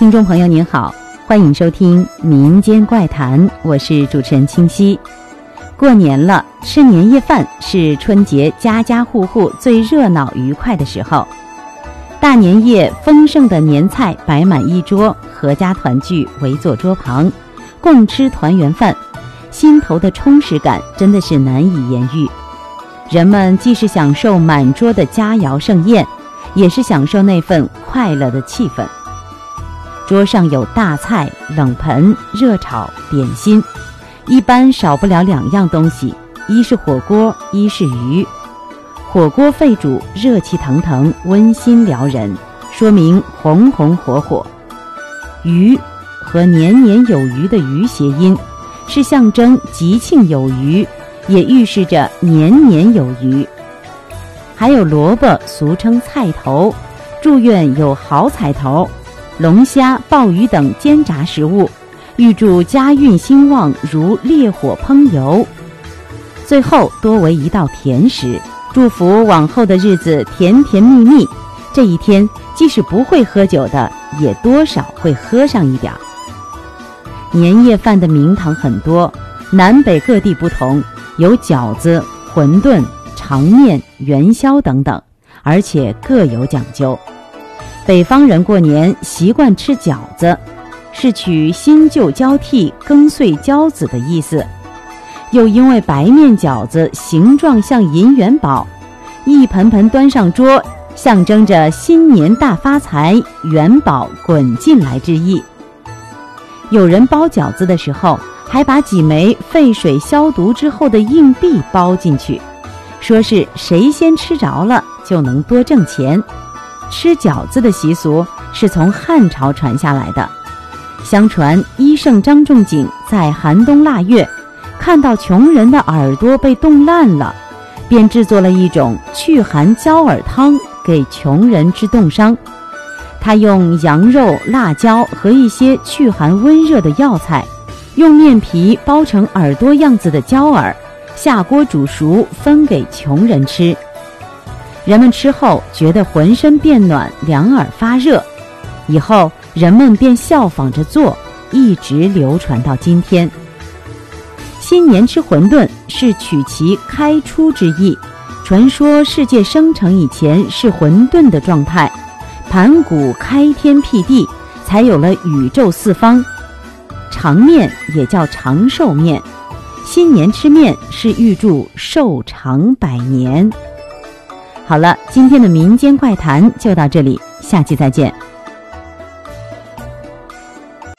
听众朋友您好，欢迎收听《民间怪谈》，我是主持人清溪。过年了，吃年夜饭是春节家家户户最热闹愉快的时候。大年夜，丰盛的年菜摆满一桌，阖家团聚，围坐桌旁，共吃团圆饭，心头的充实感真的是难以言喻。人们既是享受满桌的佳肴盛宴，也是享受那份快乐的气氛。桌上有大菜、冷盆、热炒、点心，一般少不了两样东西：一是火锅，一是鱼。火锅沸煮，热气腾腾，温馨撩人，说明红红火火。鱼和年年有余的余谐音，是象征吉庆有余，也预示着年年有余。还有萝卜，俗称菜头，祝愿有好彩头。龙虾、鲍鱼等煎炸食物，预祝家运兴旺，如烈火烹油。最后多为一道甜食，祝福往后的日子甜甜蜜蜜。这一天，即使不会喝酒的，也多少会喝上一点儿。年夜饭的名堂很多，南北各地不同，有饺子、馄饨、长面、元宵等等，而且各有讲究。北方人过年习惯吃饺子，是取新旧交替、更岁交子的意思。又因为白面饺子形状像银元宝，一盆盆端上桌，象征着新年大发财、元宝滚进来之意。有人包饺子的时候，还把几枚沸水消毒之后的硬币包进去，说是谁先吃着了，就能多挣钱。吃饺子的习俗是从汉朝传下来的。相传医圣张仲景在寒冬腊月，看到穷人的耳朵被冻烂了，便制作了一种祛寒焦耳汤给穷人治冻伤。他用羊肉、辣椒和一些祛寒温热的药材，用面皮包成耳朵样子的焦耳，下锅煮熟，分给穷人吃。人们吃后觉得浑身变暖，两耳发热，以后人们便效仿着做，一直流传到今天。新年吃馄饨是取其开出之意，传说世界生成以前是混沌的状态，盘古开天辟地，才有了宇宙四方。长面也叫长寿面，新年吃面是预祝寿长百年。好了，今天的民间怪谈就到这里，下期再见。